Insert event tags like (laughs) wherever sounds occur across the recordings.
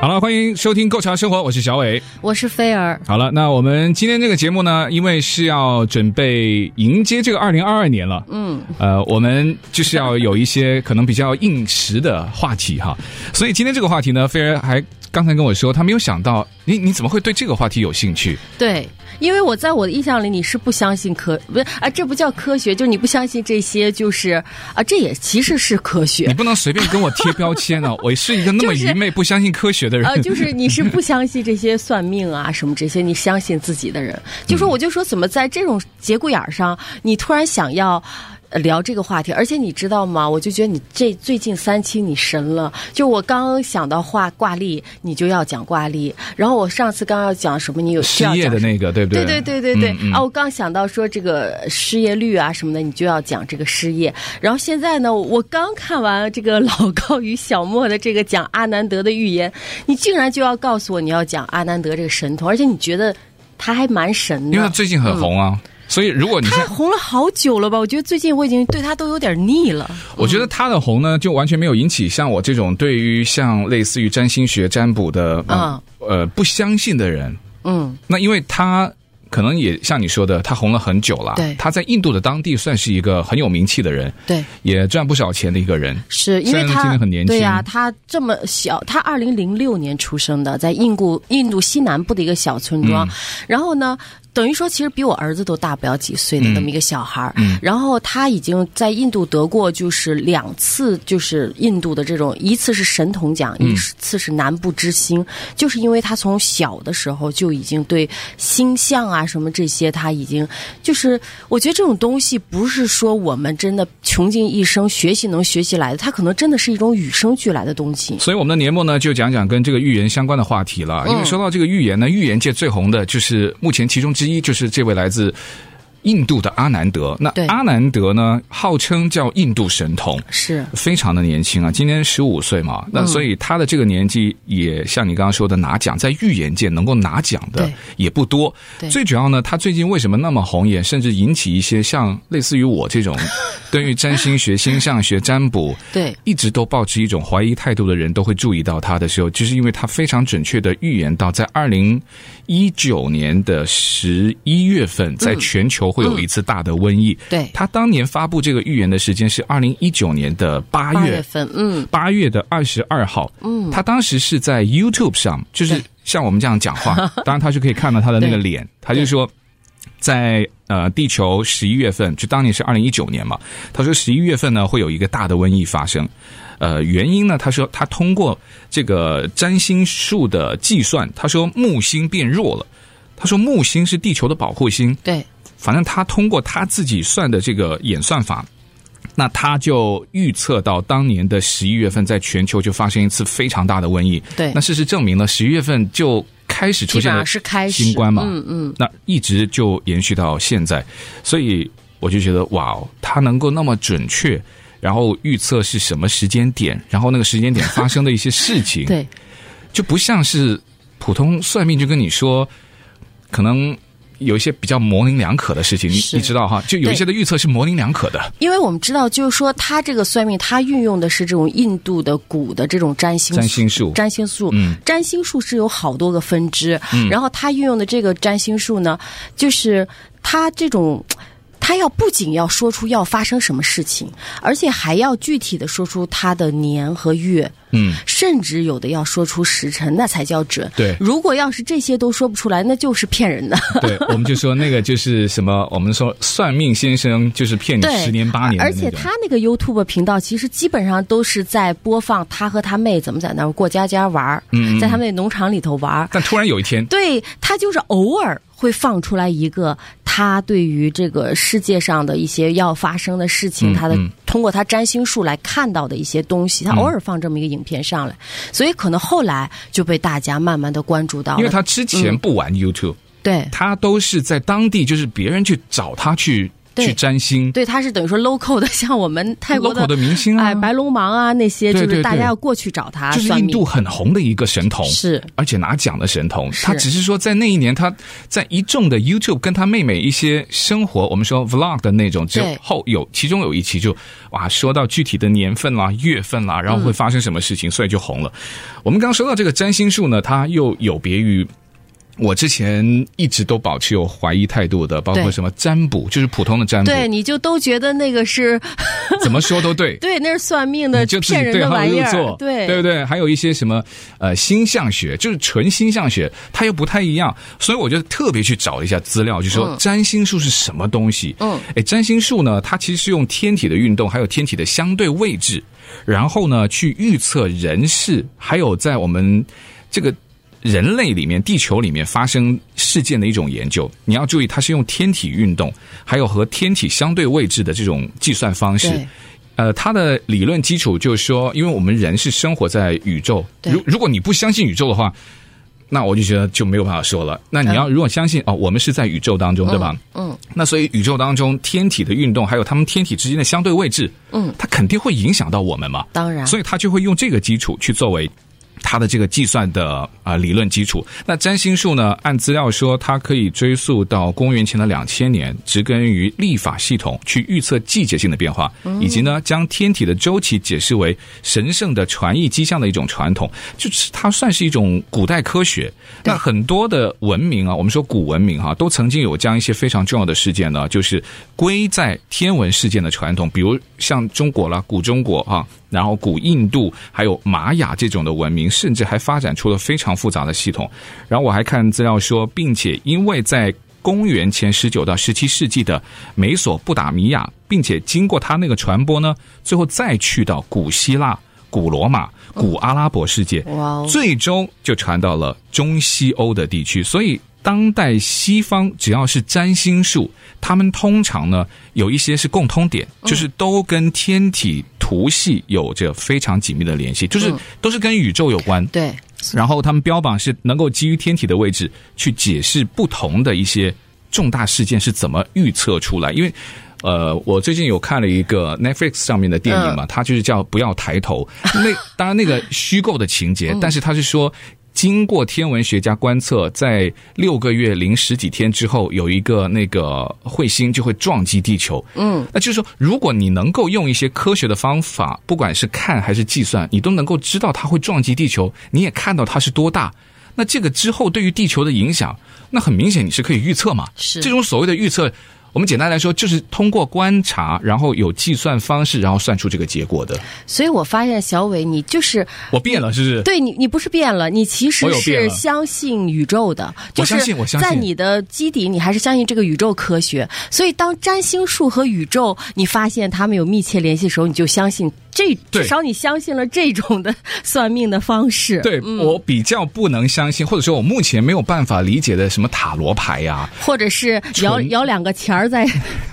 好了，欢迎收听《够潮生活》，我是小伟，我是菲儿。好了，那我们今天这个节目呢，因为是要准备迎接这个二零二二年了，嗯，呃，我们就是要有一些可能比较应时的话题哈，所以今天这个话题呢，菲儿还刚才跟我说，他没有想到，你你怎么会对这个话题有兴趣？对。因为我在我的印象里，你是不相信科不是啊？这不叫科学，就是你不相信这些，就是啊，这也其实是科学。你不能随便跟我贴标签呢、啊！(laughs) 我是一个那么愚昧、不相信科学的人。啊，就是你是不相信这些算命啊什么这些，你相信自己的人。就说我就说，怎么在这种节骨眼上，你突然想要。聊这个话题，而且你知道吗？我就觉得你这最近三期你神了。就我刚想到画挂历，你就要讲挂历。然后我上次刚要讲什么，你有失业的那个，对不对？对对对对对。嗯嗯、啊，我刚想到说这个失业率啊什么的，你就要讲这个失业。然后现在呢，我刚看完这个老高与小莫的这个讲阿南德的预言，你竟然就要告诉我你要讲阿南德这个神童，而且你觉得他还蛮神的，因为他最近很红啊。嗯所以，如果你他红了好久了吧？我觉得最近我已经对他都有点腻了。我觉得他的红呢，就完全没有引起像我这种对于像类似于占星学占卜的呃、嗯、呃不相信的人。嗯，那因为他。可能也像你说的，他红了很久了。对，他在印度的当地算是一个很有名气的人。对，也赚不少钱的一个人。是因为他很年轻。对呀、啊，他这么小，他二零零六年出生的，在印度印度西南部的一个小村庄。嗯、然后呢，等于说其实比我儿子都大不了几岁的那么一个小孩。嗯。然后他已经在印度得过就是两次，就是印度的这种，一次是神童奖，一次是南部之星，嗯、就是因为他从小的时候就已经对星象啊。啊，什么这些他已经就是，我觉得这种东西不是说我们真的穷尽一生学习能学习来的，它可能真的是一种与生俱来的东西。所以我们的年末呢，就讲讲跟这个预言相关的话题了。因为说到这个预言呢，预言界最红的就是目前其中之一，就是这位来自。印度的阿南德，那阿南德呢，号称叫印度神童，是。非常的年轻啊，今年十五岁嘛，那所以他的这个年纪也像你刚刚说的拿奖，在预言界能够拿奖的也不多。最主要呢，他最近为什么那么红，也甚至引起一些像类似于我这种 (laughs) 对于占星学、星象学、占卜，对，一直都抱持一种怀疑态度的人都会注意到他的时候，就是因为他非常准确的预言到，在二零一九年的十一月份，在全球。会有一次大的瘟疫。对，他当年发布这个预言的时间是二零一九年的八月，月份，嗯，八月的二十二号，嗯，他当时是在 YouTube 上，就是像我们这样讲话，(laughs) 当然他是可以看到他的那个脸，他就说，在呃地球十一月份，就当年是二零一九年嘛，他说十一月份呢会有一个大的瘟疫发生，呃，原因呢，他说他通过这个占星术的计算，他说木星变弱了，他说木星是地球的保护星，对。反正他通过他自己算的这个演算法，那他就预测到当年的十一月份，在全球就发生一次非常大的瘟疫。对，那事实证明了十一月份就开始出现了新冠嘛，嗯嗯，那一直就延续到现在，所以我就觉得哇哦，他能够那么准确，然后预测是什么时间点，然后那个时间点发生的一些事情，(laughs) 对，就不像是普通算命就跟你说，可能。有一些比较模棱两可的事情，你你知道哈？就有一些的预测是模棱两可的。因为我们知道，就是说他这个算命，他运用的是这种印度的古的这种占星占星术，占星术，嗯，占星术是有好多个分支，嗯，然后他运用的这个占星术呢，就是他这种。他要不仅要说出要发生什么事情，而且还要具体的说出他的年和月，嗯，甚至有的要说出时辰，那才叫准。对，如果要是这些都说不出来，那就是骗人的。对，(laughs) 我们就说那个就是什么，我们说算命先生就是骗你十年八年。而且他那个 YouTube 频道其实基本上都是在播放他和他妹怎么在那儿过家家玩，嗯，在他们那农场里头玩。但突然有一天，对他就是偶尔。会放出来一个他对于这个世界上的一些要发生的事情，嗯、他的嗯通过他占星术来看到的一些东西，他偶尔放这么一个影片上来，所以可能后来就被大家慢慢的关注到了。因为他之前不玩 YouTube，、嗯、对，他都是在当地，就是别人去找他去。去占星，对，他是等于说 local 的，(laughs) 像我们泰国的 local 的明星啊，哎，白龙王啊那些，就是大家要过去找他。就是印度很红的一个神童，是，而且拿奖的神童。他只是说，在那一年，他在一众的 YouTube 跟他妹妹一些生活，我们说 vlog 的那种之后，有其中有一期就哇，说到具体的年份啦、月份啦，然后会发生什么事情，嗯、所以就红了。我们刚刚说到这个占星术呢，它又有别于。我之前一直都保持有怀疑态度的，包括什么占卜，就是普通的占卜，对，你就都觉得那个是 (laughs) (laughs) 怎么说都对，对，那是算命的，就骗人的玩意儿，对，对不对？还有一些什么呃星象学，就是纯星象学，它又不太一样，所以我就特别去找一下资料，就说占星术是什么东西？嗯，哎，占星术呢，它其实是用天体的运动，还有天体的相对位置，然后呢去预测人事，还有在我们这个。人类里面，地球里面发生事件的一种研究，你要注意，它是用天体运动，还有和天体相对位置的这种计算方式。呃，它的理论基础就是说，因为我们人是生活在宇宙，如如果你不相信宇宙的话，那我就觉得就没有办法说了。那你要如果相信哦，我们是在宇宙当中，对吧？嗯。那所以宇宙当中天体的运动，还有它们天体之间的相对位置，嗯，它肯定会影响到我们嘛。当然。所以它就会用这个基础去作为。它的这个计算的啊、呃、理论基础，那占星术呢？按资料说，它可以追溯到公元前的两千年，植根于历法系统，去预测季节性的变化，以及呢，将天体的周期解释为神圣的传译迹象的一种传统，就是它算是一种古代科学。那很多的文明啊，我们说古文明哈、啊，都曾经有将一些非常重要的事件呢，就是归在天文事件的传统，比如像中国啦，古中国啊。然后，古印度还有玛雅这种的文明，甚至还发展出了非常复杂的系统。然后我还看资料说，并且因为在公元前十九到十七世纪的美索不达米亚，并且经过它那个传播呢，最后再去到古希腊、古罗马、古阿拉伯世界，最终就传到了中西欧的地区。所以，当代西方只要是占星术，他们通常呢有一些是共通点，就是都跟天体。图系有着非常紧密的联系，就是都是跟宇宙有关。对，然后他们标榜是能够基于天体的位置去解释不同的一些重大事件是怎么预测出来。因为，呃，我最近有看了一个 Netflix 上面的电影嘛，它就是叫《不要抬头》。那当然那个虚构的情节，但是它是说。经过天文学家观测，在六个月零十几天之后，有一个那个彗星就会撞击地球。嗯，那就是说，如果你能够用一些科学的方法，不管是看还是计算，你都能够知道它会撞击地球，你也看到它是多大，那这个之后对于地球的影响，那很明显你是可以预测嘛。是这种所谓的预测。我们简单来说，就是通过观察，然后有计算方式，然后算出这个结果的。所以我发现小伟，你就是我变了，是不是？对你，你不是变了，你其实是相信宇宙的。我相信，我相信。在你的基底，你还是相信这个宇宙科学。所以，当占星术和宇宙你发现他们有密切联系的时候，你就相信这，至少你相信了这种的算命的方式。对、嗯、我比较不能相信，或者说我目前没有办法理解的什么塔罗牌呀、啊，或者是摇摇两个钱儿在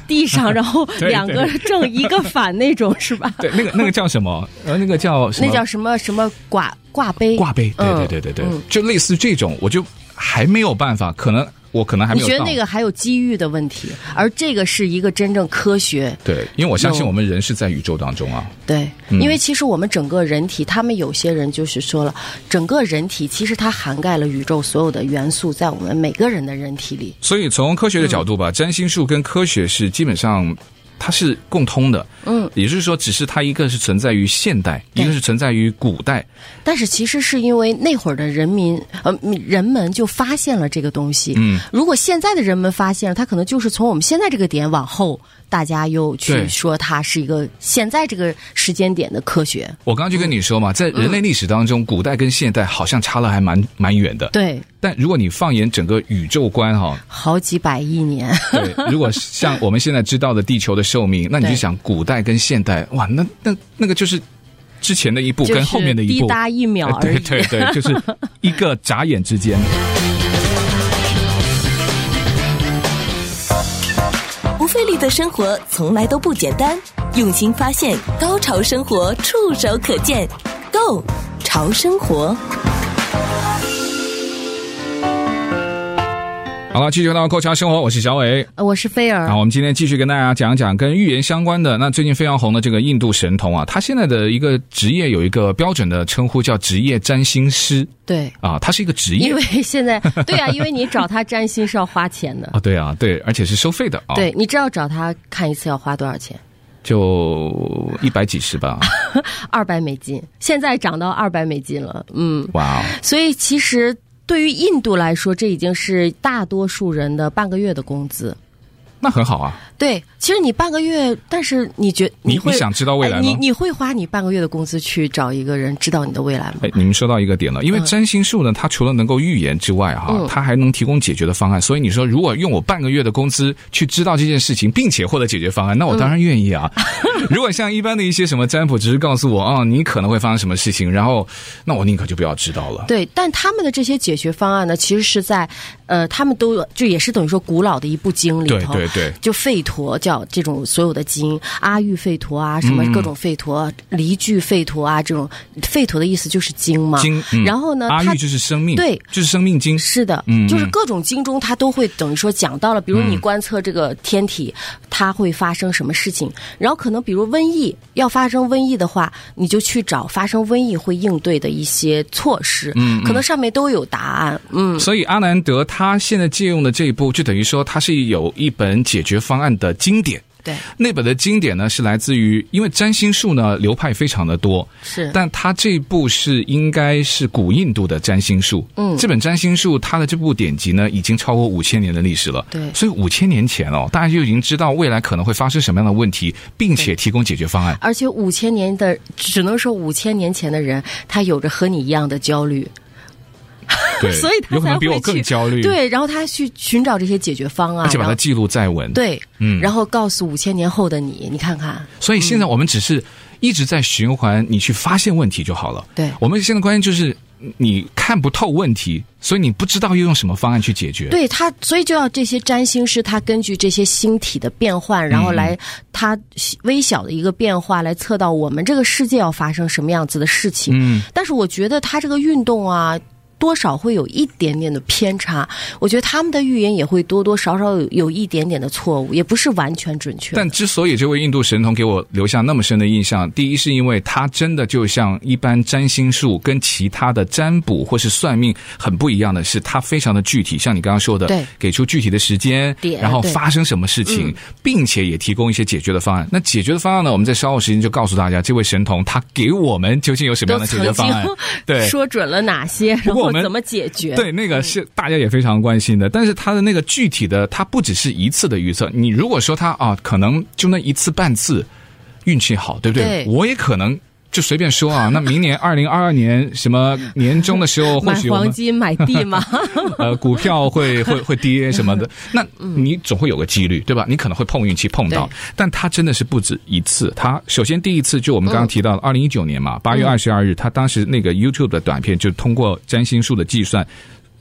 地上，然后 (laughs) 两个正一个反那种是吧？对，那个那个叫什么？呃，那个叫什么？那叫什么什么挂挂杯？挂杯？对对对对对，嗯、就类似这种，我就还没有办法，可能。我可能还没有。你觉得那个还有机遇的问题，而这个是一个真正科学。对，因为我相信我们人是在宇宙当中啊。对，因为其实我们整个人体，他们有些人就是说了，整个人体其实它涵盖了宇宙所有的元素，在我们每个人的人体里。所以从科学的角度吧，占星术跟科学是基本上。它是共通的，嗯，也就是说，只是它一个是存在于现代，一个是存在于古代。但是其实是因为那会儿的人民，呃，人们就发现了这个东西。嗯，如果现在的人们发现了，它可能就是从我们现在这个点往后，大家又去说它是一个现在这个时间点的科学。我刚刚就跟你说嘛，在人类历史当中，古代跟现代好像差了还蛮蛮远的。对。但如果你放眼整个宇宙观哈，好几百亿年。(laughs) 对，如果像我们现在知道的地球的寿命，那你就想古代跟现代，哇，那那那个就是之前的一步跟后面的一步，滴答一秒而已。对对对，就是一个眨眼之间。不费力的生活从来都不简单，用心发现，高潮生活触手可见 Go 潮生活。好了，继续回到《Go 潮生活》，我是小伟，我是菲儿。啊，我们今天继续跟大家讲讲跟预言相关的。那最近非常红的这个印度神童啊，他现在的一个职业有一个标准的称呼，叫职业占星师。对啊，他是一个职业，因为现在对啊，因为你找他占星是要花钱的 (laughs) 啊。对啊，对，而且是收费的啊。对，你知道找他看一次要花多少钱？就一百几十吧，(laughs) 二百美金，现在涨到二百美金了。嗯，哇哦，所以其实。对于印度来说，这已经是大多数人的半个月的工资。那很好啊。对，其实你半个月，但是你觉你会你，想知道未来吗？你你会花你半个月的工资去找一个人知道你的未来吗？哎，你们说到一个点了，因为占星术呢，它除了能够预言之外，哈、嗯，它还能提供解决的方案。所以你说，如果用我半个月的工资去知道这件事情，并且获得解决方案，那我当然愿意啊。嗯、(laughs) 如果像一般的一些什么占卜，只是告诉我啊、哦，你可能会发生什么事情，然后那我宁可就不要知道了。对，但他们的这些解决方案呢，其实是在呃，他们都有，就也是等于说古老的一部经里头，对对对，就吠陀叫这种。所有的经，阿育吠陀啊，什么各种吠陀，离聚吠陀啊，这种吠陀的意思就是经嘛。经，嗯、然后呢，阿育就是生命，对，就是生命经。是的，嗯，就是各种经中，它都会等于说讲到了，比如你观测这个天体，嗯、它会发生什么事情，然后可能比如瘟疫要发生瘟疫的话，你就去找发生瘟疫会应对的一些措施，嗯，可能上面都有答案，嗯。所以阿南德他现在借用的这一部，就等于说他是有一本解决方案的经典。对，那本的经典呢，是来自于，因为占星术呢流派非常的多，是，但他这部是应该是古印度的占星术，嗯，这本占星术它的这部典籍呢，已经超过五千年的历史了，对，所以五千年前哦，大家就已经知道未来可能会发生什么样的问题，并且提供解决方案，而且五千年的，只能说五千年前的人，他有着和你一样的焦虑。(laughs) 对，所以他有可能比我更焦虑。对，然后他去寻找这些解决方案，而且把它记录在文。对，嗯，然后告诉五千年后的你，你看看。所以现在我们只是一直在循环，你去发现问题就好了。对，我们现在关键就是你看不透问题，所以你不知道要用什么方案去解决。对他，所以就要这些占星师，他根据这些星体的变换，然后来他微小的一个变化来测到我们这个世界要发生什么样子的事情。嗯，但是我觉得他这个运动啊。多少会有一点点的偏差，我觉得他们的预言也会多多少少有有一点点的错误，也不是完全准确。但之所以这位印度神童给我留下那么深的印象，第一是因为他真的就像一般占星术跟其他的占卜或是算命很不一样的是，他非常的具体，像你刚刚说的，对，给出具体的时间，然后发生什么事情，并且也提供一些解决的方案。那解决的方案呢，我们在稍后时间就告诉大家，这位神童他给我们究竟有什么样的解决方案？对，说准了哪些？然后。我们怎么解决？对，那个是大家也非常关心的。但是他的那个具体的，他不只是一次的预测。你如果说他啊，可能就那一次半次运气好，对不对？对。我也可能。就随便说啊，(laughs) 那明年二零二二年什么年终的时候，(laughs) 或许买黄金买地吗？(laughs) 呃，股票会会会跌什么的，那你总会有个几率，对吧？你可能会碰运气碰到，但它真的是不止一次。它首先第一次就我们刚刚提到的二零一九年嘛，八月二十二日，它当时那个 YouTube 的短片就通过占星术的计算，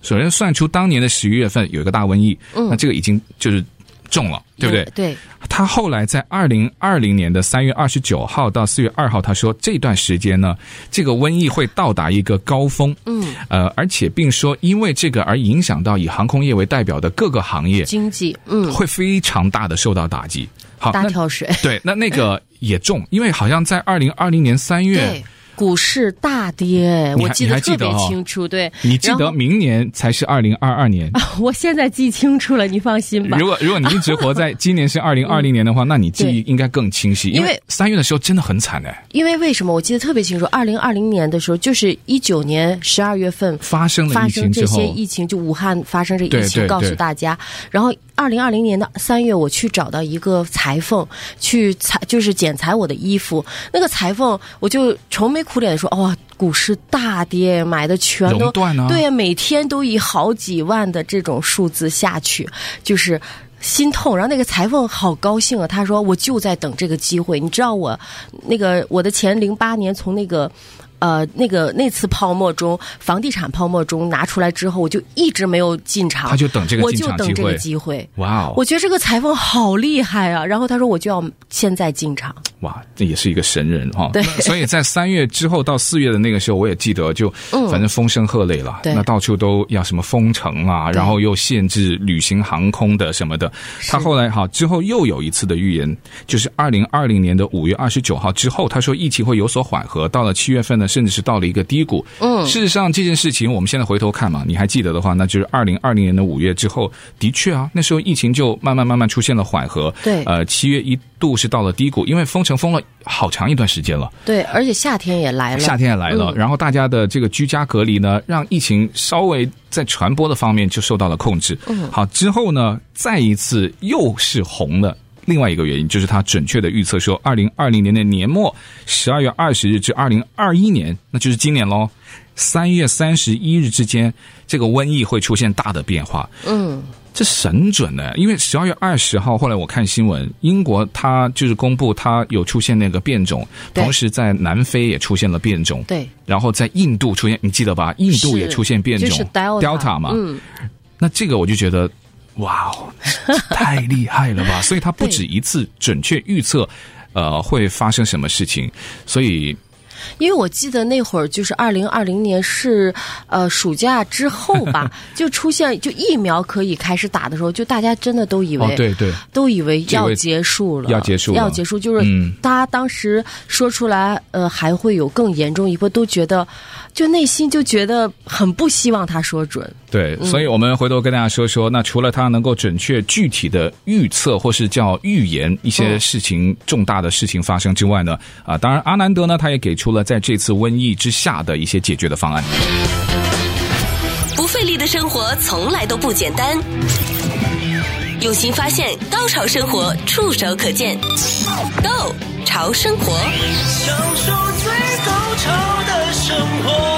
首先算出当年的十一月份有一个大瘟疫，那这个已经就是。中了，对不对？对。他后来在二零二零年的三月二十九号到四月二号，他说这段时间呢，这个瘟疫会到达一个高峰。嗯。呃，而且并说因为这个而影响到以航空业为代表的各个行业经济，嗯，会非常大的受到打击。好，大跳水。对，那那个也中，因为好像在二零二零年三月。(laughs) 股市大跌，我记得特别清楚。对，你记得明年才是二零二二年啊。(laughs) 我现在记清楚了，你放心吧。如果如果你一直活在今年是 (laughs) 二零二零年的话，那你记忆应该更清晰。因为三月的时候真的很惨哎。因为为什么？我记得特别清楚，二零二零年的时候，就是一九年十二月份发生了发生这些疫情，就武汉发生这疫情，告诉大家。然后二零二零年的三月，我去找到一个裁缝去裁，就是剪裁我的衣服。那个裁缝，我就愁眉。苦脸的说：“哇、哦，股市大跌，买的全都断啊！对呀，每天都以好几万的这种数字下去，就是心痛。然后那个裁缝好高兴啊，他说：‘我就在等这个机会。’你知道我那个我的钱零八年从那个呃，那个那次泡沫中，房地产泡沫中拿出来之后，我就一直没有进场。他就等这个机会。我就等这个机会。哇哦！我觉得这个裁缝好厉害啊！然后他说，我就要现在进场。哇，这也是一个神人哈。对。所以在三月之后到四月的那个时候，我也记得，就反正风声鹤唳了。对、嗯。那到处都要什么封城啊，然后又限制旅行航空的什么的。他后来哈之后又有一次的预言，就是二零二零年的五月二十九号之后，他说疫情会有所缓和，到了七月份呢。甚至是到了一个低谷。嗯，事实上这件事情，我们现在回头看嘛，你还记得的话，那就是二零二零年的五月之后，的确啊，那时候疫情就慢慢慢慢出现了缓和。对，呃，七月一度是到了低谷，因为封城封了好长一段时间了。对，而且夏天也来了，夏天也来了，嗯、然后大家的这个居家隔离呢，让疫情稍微在传播的方面就受到了控制。嗯，好，之后呢，再一次又是红了。另外一个原因就是他准确的预测说，二零二零年的年末十二月二十日至二零二一年，那就是今年喽，三月三十一日之间，这个瘟疫会出现大的变化。嗯，这神准呢，因为十二月二十号，后来我看新闻，英国它就是公布它有出现那个变种，同时在南非也出现了变种，对，然后在印度出现，你记得吧？印度也出现变种，就是 Delta, Delta 嘛。嗯，那这个我就觉得。哇哦，(laughs) 太厉害了吧！(laughs) 所以他不止一次准确预测，呃，会发生什么事情，所以。因为我记得那会儿就是二零二零年是呃暑假之后吧，(laughs) 就出现就疫苗可以开始打的时候，就大家真的都以为、哦、对对，都以为要结束了，要结束了，要结束，就是大家当时说出来呃还会有更严重一波，都觉得就内心就觉得很不希望他说准。对，所以我们回头跟大家说说，那除了他能够准确具体的预测或是叫预言一些事情重大的事情发生之外呢，啊，当然阿南德呢他也给出了。在这次瘟疫之下的一些解决的方案。不费力的生活从来都不简单，用心发现，高潮生活触手可见 Go 潮生活，享受最高潮的生活。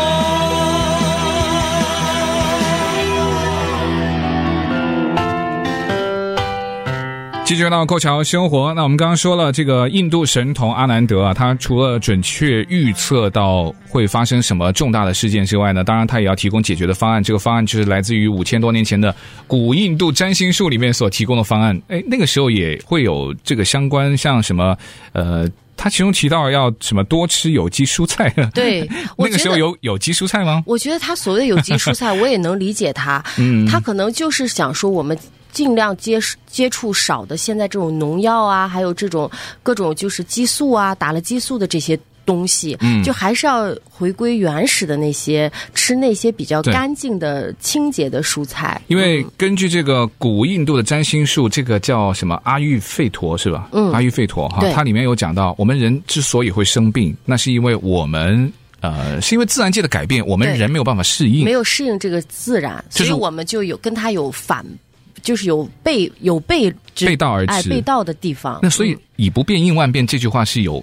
继续到过桥生活，那我们刚刚说了，这个印度神童阿南德啊，他除了准确预测到会发生什么重大的事件之外呢，当然他也要提供解决的方案。这个方案就是来自于五千多年前的古印度占星术里面所提供的方案。哎，那个时候也会有这个相关，像什么呃，他其中提到要什么多吃有机蔬菜。对，(laughs) 那个时候有有机蔬菜吗？我觉得他所谓的有机蔬菜，我也能理解他。(laughs) 嗯，他可能就是想说我们。尽量接接触少的，现在这种农药啊，还有这种各种就是激素啊，打了激素的这些东西，嗯，就还是要回归原始的那些，吃那些比较干净的、清洁的蔬菜。因为根据这个古印度的占星术，这个叫什么阿育吠陀是吧？嗯，阿育吠陀哈，它里面有讲到，我们人之所以会生病，那是因为我们呃，是因为自然界的改变，我们人没有办法适应，没有适应这个自然，所以我们就有跟它有反。就是有背有背背道而驰，哎，背道的地方。那所以“以不变应万变”这句话是有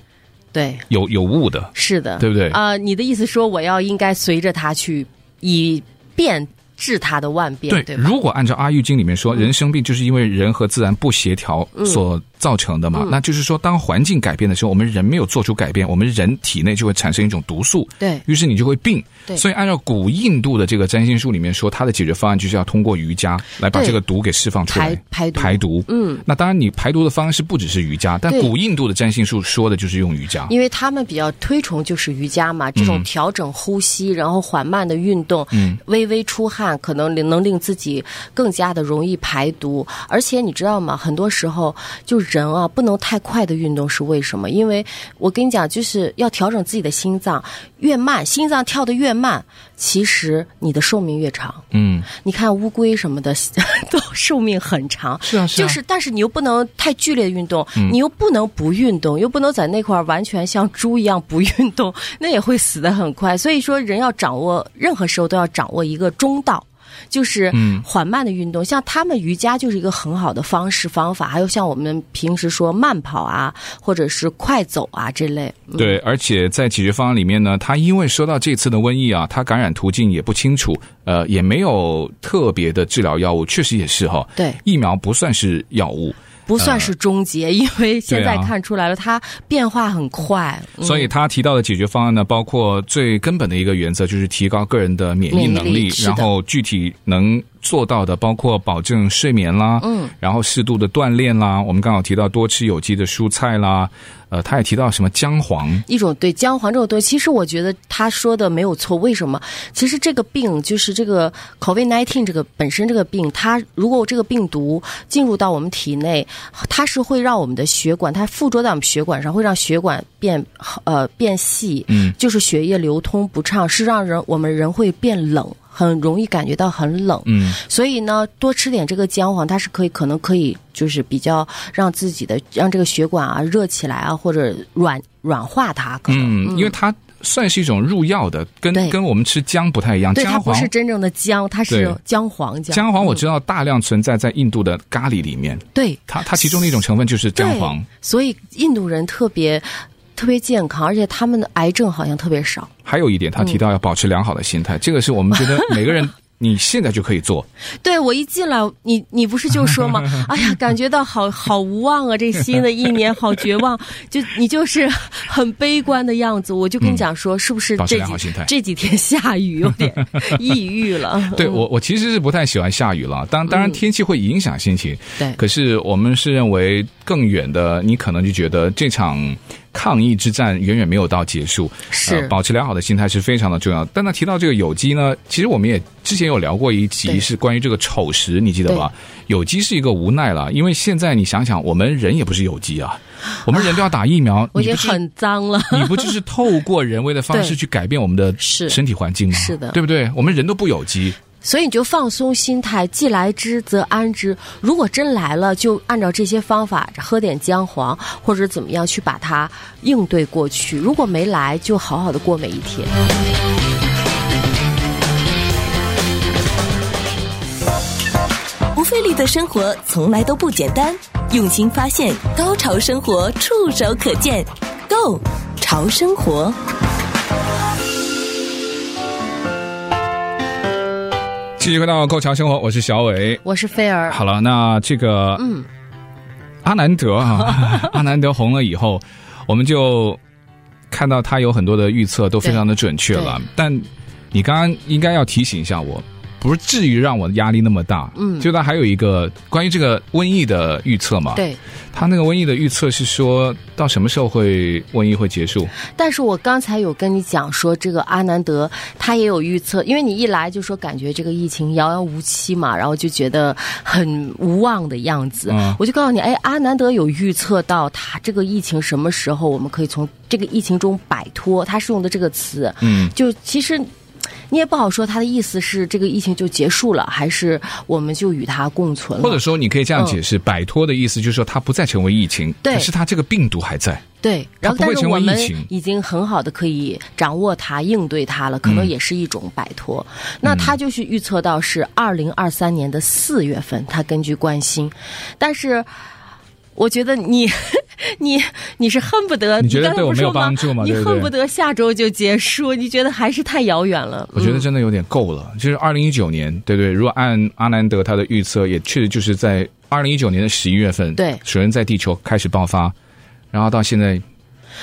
对。有有误的，是的，对不对？啊、呃，你的意思说我要应该随着他去以变治它的万变，对，对？如果按照阿育经里面说，人生病就是因为人和自然不协调所。嗯造成的嘛，嗯、那就是说，当环境改变的时候，我们人没有做出改变，我们人体内就会产生一种毒素，对，于是你就会病。对，所以按照古印度的这个占星术里面说，它的解决方案就是要通过瑜伽来把这个毒给释放出来，排排毒。排毒。嗯，那当然，你排毒的方式不只是瑜伽，但古印度的占星术说的就是用瑜伽，因为他们比较推崇就是瑜伽嘛，这种调整呼吸，嗯、然后缓慢的运动，嗯，微微出汗，可能能令自己更加的容易排毒。而且你知道吗？很多时候就人啊，不能。太快的运动是为什么？因为我跟你讲，就是要调整自己的心脏，越慢，心脏跳得越慢，其实你的寿命越长。嗯，你看乌龟什么的 (laughs) 都寿命很长，是啊，是啊。就是，但是你又不能太剧烈运动，嗯，你又不能不运动，又不能在那块完全像猪一样不运动，那也会死得很快。所以说，人要掌握任何时候都要掌握一个中道。就是缓慢的运动，嗯，像他们瑜伽就是一个很好的方式方法，还有像我们平时说慢跑啊，或者是快走啊这类。对，而且在解决方案里面呢，他因为说到这次的瘟疫啊，他感染途径也不清楚，呃，也没有特别的治疗药物，确实也是哈。对，疫苗不算是药物。不算是终结，呃、(laughs) 因为现在看出来了，它变化很快。嗯、所以他提到的解决方案呢，包括最根本的一个原则就是提高个人的免疫能力，力然后具体能做到的包括保证睡眠啦，嗯，然后适度的锻炼啦。我们刚好提到多吃有机的蔬菜啦。呃，他也提到什么姜黄，一种对姜黄这种东西，其实我觉得他说的没有错。为什么？其实这个病就是这个 COVID-19 这个本身这个病，它如果这个病毒进入到我们体内，它是会让我们的血管，它附着在我们血管上，会让血管变呃变细，嗯，就是血液流通不畅，是让人我们人会变冷。很容易感觉到很冷，嗯，所以呢，多吃点这个姜黄，它是可以，可能可以，就是比较让自己的让这个血管啊热起来啊，或者软软化它，可能，嗯，因为它算是一种入药的，跟跟我们吃姜不太一样，对，它不是真正的姜，它是姜黄姜。姜黄我知道大量存在在印度的咖喱里面，对，它它其中的一种成分就是姜黄，所以印度人特别。特别健康，而且他们的癌症好像特别少。还有一点，他提到要保持良好的心态，嗯、这个是我们觉得每个人。(laughs) 你现在就可以做。对，我一进来，你你不是就说吗？(laughs) 哎呀，感觉到好好无望啊！这新的一年好绝望，就你就是很悲观的样子。我就跟你讲说，是不是这几这几天下雨有点抑郁了？(laughs) 对我，我其实是不太喜欢下雨了。当当然天气会影响心情，嗯、对。可是我们是认为更远的，你可能就觉得这场抗疫之战远远没有到结束。是、呃，保持良好的心态是非常的重要。但他提到这个有机呢，其实我们也之前。有聊过一集是关于这个丑时，你记得吧？有机是一个无奈了，因为现在你想想，我们人也不是有机啊，我们人都要打疫苗，我已经很脏了。你不就是透过人为的方式去改变我们的身体环境吗？是的，对不对？我们人都不有机，所以你就放松心态，既来之则安之。如果真来了，就按照这些方法，喝点姜黄或者怎么样去把它应对过去。如果没来，就好好的过每一天。不费力的生活从来都不简单，用心发现，高潮生活触手可见 Go 潮生活，继续回到购桥生活，我是小伟，我是菲儿。好了，那这个嗯，阿南德啊，(laughs) 阿南德红了以后，我们就看到他有很多的预测都非常的准确了，但你刚刚应该要提醒一下我。不至于让我的压力那么大，嗯，就他还有一个关于这个瘟疫的预测嘛，对，他那个瘟疫的预测是说到什么时候会瘟疫会结束？但是我刚才有跟你讲说，这个阿南德他也有预测，因为你一来就说感觉这个疫情遥遥无期嘛，然后就觉得很无望的样子，嗯，我就告诉你，哎，阿南德有预测到他这个疫情什么时候我们可以从这个疫情中摆脱，他是用的这个词，嗯，就其实。你也不好说，他的意思是这个疫情就结束了，还是我们就与它共存了？或者说，你可以这样解释：摆脱的意思就是说，它不再成为疫情，对，可是它这个病毒还在。对，然后但是我们已经很好的可以掌握它、应对它了，可能也是一种摆脱。嗯、那他就是预测到是二零二三年的四月份，他根据关心，但是。我觉得你，(laughs) 你你是恨不得你觉得对我没有帮助吗？你恨不得下周就结束？你觉得还是太遥远了？我觉得真的有点够了。就是二零一九年，对对，如果按阿南德他的预测，也确实就是在二零一九年的十一月份，对，首先在地球开始爆发，然后到现在。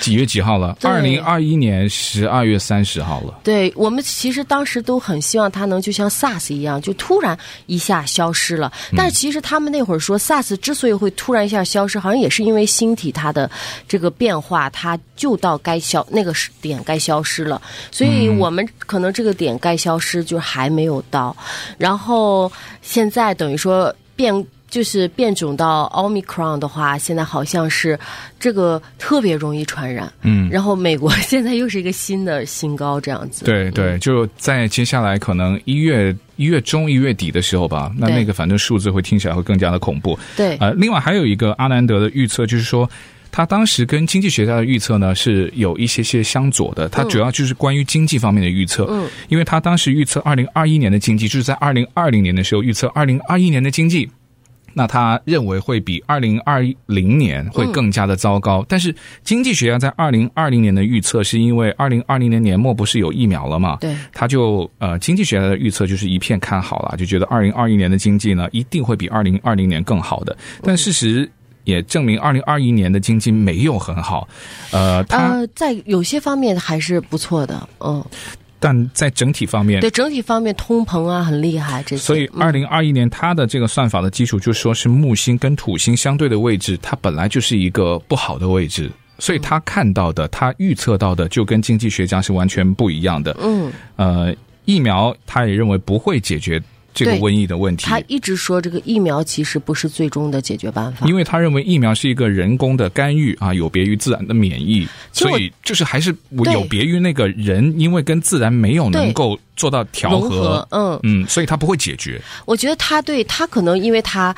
几月几号了？二零二一年十二月三十号了。对，我们其实当时都很希望它能就像 SARS 一样，就突然一下消失了。但是其实他们那会儿说 SARS 之所以会突然一下消失，好像也是因为星体它的这个变化，它就到该消那个点该消失了。所以我们可能这个点该消失就还没有到。然后现在等于说变。就是变种到 Omicron 的话，现在好像是这个特别容易传染。嗯，然后美国现在又是一个新的新高，这样子。对对，就在接下来可能一月一月中一月底的时候吧，那那个反正数字会听起来会更加的恐怖。对，呃，另外还有一个阿南德的预测，就是说他当时跟经济学家的预测呢是有一些些相左的。他主要就是关于经济方面的预测。嗯，因为他当时预测二零二一年的经济，就是在二零二零年的时候预测二零二一年的经济。那他认为会比二零二零年会更加的糟糕，嗯、但是经济学家在二零二零年的预测是因为二零二零年年末不是有疫苗了嘛？对，他就呃经济学家的预测就是一片看好了，就觉得二零二一年的经济呢一定会比二零二零年更好的。但事实也证明二零二一年的经济没有很好。呃，它呃，在有些方面还是不错的，嗯。但在整体方面，对整体方面通膨啊很厉害，这。所以二零二一年它的这个算法的基础就是说是木星跟土星相对的位置，它本来就是一个不好的位置，所以他看到的，他预测到的就跟经济学家是完全不一样的。嗯，呃，疫苗他也认为不会解决。这个瘟疫的问题，他一直说这个疫苗其实不是最终的解决办法，因为他认为疫苗是一个人工的干预啊，有别于自然的免疫，所以就是还是有别于那个人，因为跟自然没有能够做到调和，嗯嗯，所以他不会解决。我觉得他对他可能因为他。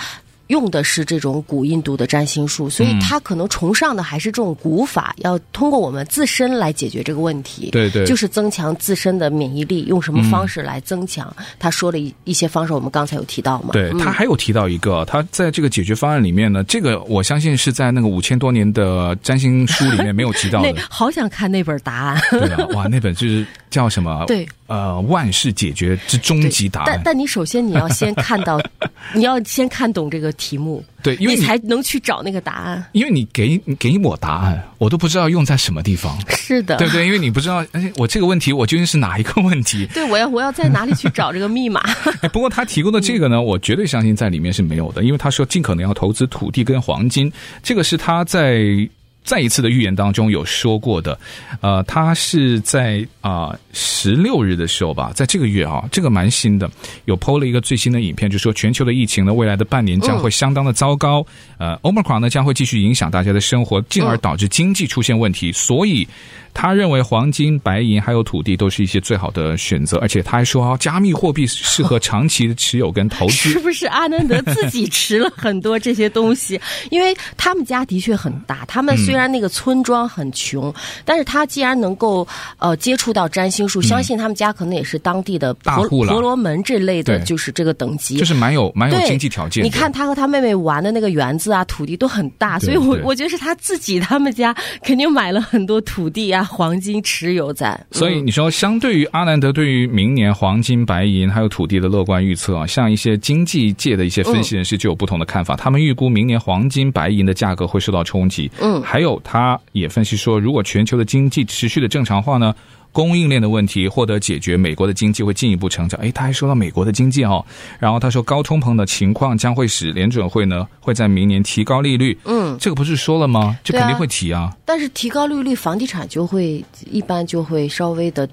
用的是这种古印度的占星术，所以他可能崇尚的还是这种古法，要通过我们自身来解决这个问题。对对，就是增强自身的免疫力，用什么方式来增强？他说了一一些方式，我们刚才有提到嘛？对，他还有提到一个，他在这个解决方案里面呢，这个我相信是在那个五千多年的占星书里面没有提到的。(laughs) 那好想看那本答案。对啊，哇，那本就是叫什么？对。呃，万事解决之终极答案。但但你首先你要先看到，(laughs) 你要先看懂这个题目，对，因为你，你才能去找那个答案。因为你给你给我答案，我都不知道用在什么地方。是的，对不对，因为你不知道，哎，我这个问题我究竟是哪一个问题？(laughs) 对，我要我要在哪里去找这个密码？(laughs) 哎，不过他提供的这个呢，我绝对相信在里面是没有的，因为他说尽可能要投资土地跟黄金，这个是他在。再一次的预言当中有说过的，呃，他是在啊十六日的时候吧，在这个月啊，这个蛮新的，有 PO 了一个最新的影片，就说全球的疫情呢，未来的半年将会相当的糟糕，呃，Omicron 呢将会继续影响大家的生活，进而导致经济出现问题，所以。他认为黄金、白银还有土地都是一些最好的选择，而且他还说啊，加密货币适合长期的持有跟投资。是不是阿南德自己持了很多这些东西？(laughs) 因为他们家的确很大，他们虽然那个村庄很穷，嗯、但是他既然能够呃接触到占星术，相信他们家可能也是当地的大户了，婆罗门这类的，就是这个等级，就是蛮有蛮有经济条件。你看他和他妹妹玩的那个园子啊，土地都很大，所以我我觉得是他自己他们家肯定买了很多土地啊。黄金持有在，嗯、所以你说，相对于阿南德对于明年黄金、白银还有土地的乐观预测啊，像一些经济界的一些分析人士就有不同的看法。嗯、他们预估明年黄金、白银的价格会受到冲击。嗯，还有他也分析说，如果全球的经济持续的正常化呢，供应链的问题获得解决，美国的经济会进一步成长。诶，他还说到美国的经济哦，然后他说高通膨的情况将会使联准会呢会在明年提高利率。嗯，这个不是说了吗？就肯定会提啊。啊但是提高利率，房地产就会一般就会稍微的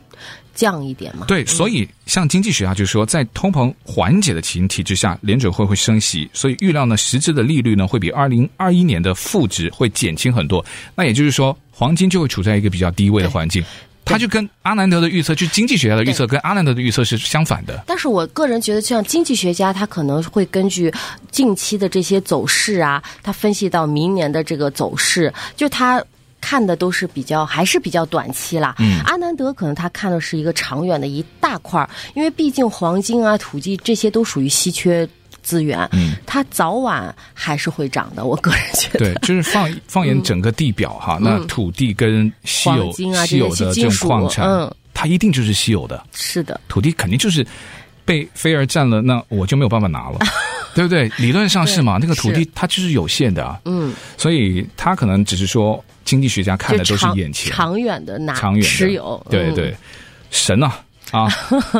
降一点嘛。对，所以像经济学家就说，在通膨缓解的前提之下，联准会会升息，所以预料呢实质的利率呢会比二零二一年的负值会减轻很多。那也就是说，黄金就会处在一个比较低位的环境。他就跟阿南德的预测，就经济学家的预测跟阿南德的预测是相反的。但是我个人觉得，像经济学家，他可能会根据近期的这些走势啊，他分析到明年的这个走势，就他看的都是比较还是比较短期啦。嗯，阿南德可能他看的是一个长远的一大块，因为毕竟黄金啊、土地这些都属于稀缺。资源，嗯，它早晚还是会涨的。我个人觉得，对，就是放 (laughs) 放眼整个地表哈，嗯、那土地跟稀有、稀有的这种矿产，嗯，它一定就是稀有的。是的，土地肯定就是被菲儿占了，那我就没有办法拿了，(laughs) 对不对？理论上是嘛，那个土地它就是有限的啊，嗯，所以他可能只是说，经济学家看的都是眼前长远的拿，长远持有，对对，神啊！啊，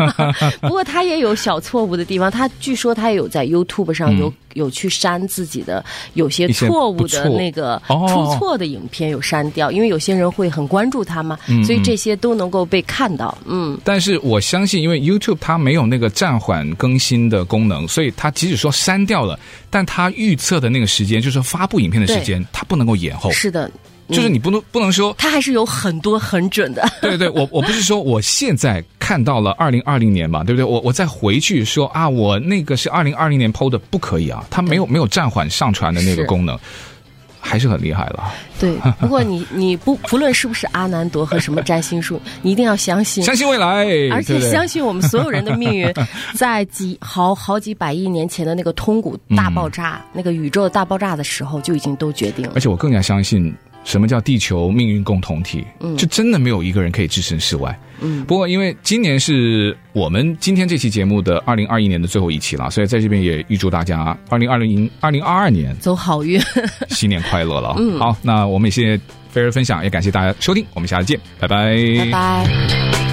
(laughs) 不过他也有小错误的地方。他据说他也有在 YouTube 上有、嗯、有去删自己的有些错误的那个出错的影片，有删掉，因为有些人会很关注他嘛，嗯、所以这些都能够被看到。嗯，但是我相信，因为 YouTube 它没有那个暂缓更新的功能，所以它即使说删掉了，但它预测的那个时间，就是发布影片的时间，它不能够延后。是的。就是你不能不能说，它还是有很多很准的。(laughs) 对对，我我不是说我现在看到了二零二零年嘛，对不对？我我再回去说啊，我那个是二零二零年 PO 的，不可以啊，它没有没有暂缓上传的那个功能，还是很厉害了。对，不过你 (laughs) 你不不论是不是阿南德和什么占星术，(laughs) 你一定要相信，相信未来，而且相信我们所有人的命运，在几好 (laughs) 好几百亿年前的那个通古大爆炸，嗯、那个宇宙大爆炸的时候就已经都决定了。而且我更加相信。什么叫地球命运共同体？嗯，就真的没有一个人可以置身事外。嗯，不过因为今年是我们今天这期节目的二零二一年的最后一期了，所以在这边也预祝大家二零二零二零二二年走好运，(laughs) 新年快乐了。嗯，好，那我们也谢谢菲儿分享，也感谢大家收听，我们下次见，拜拜，拜拜。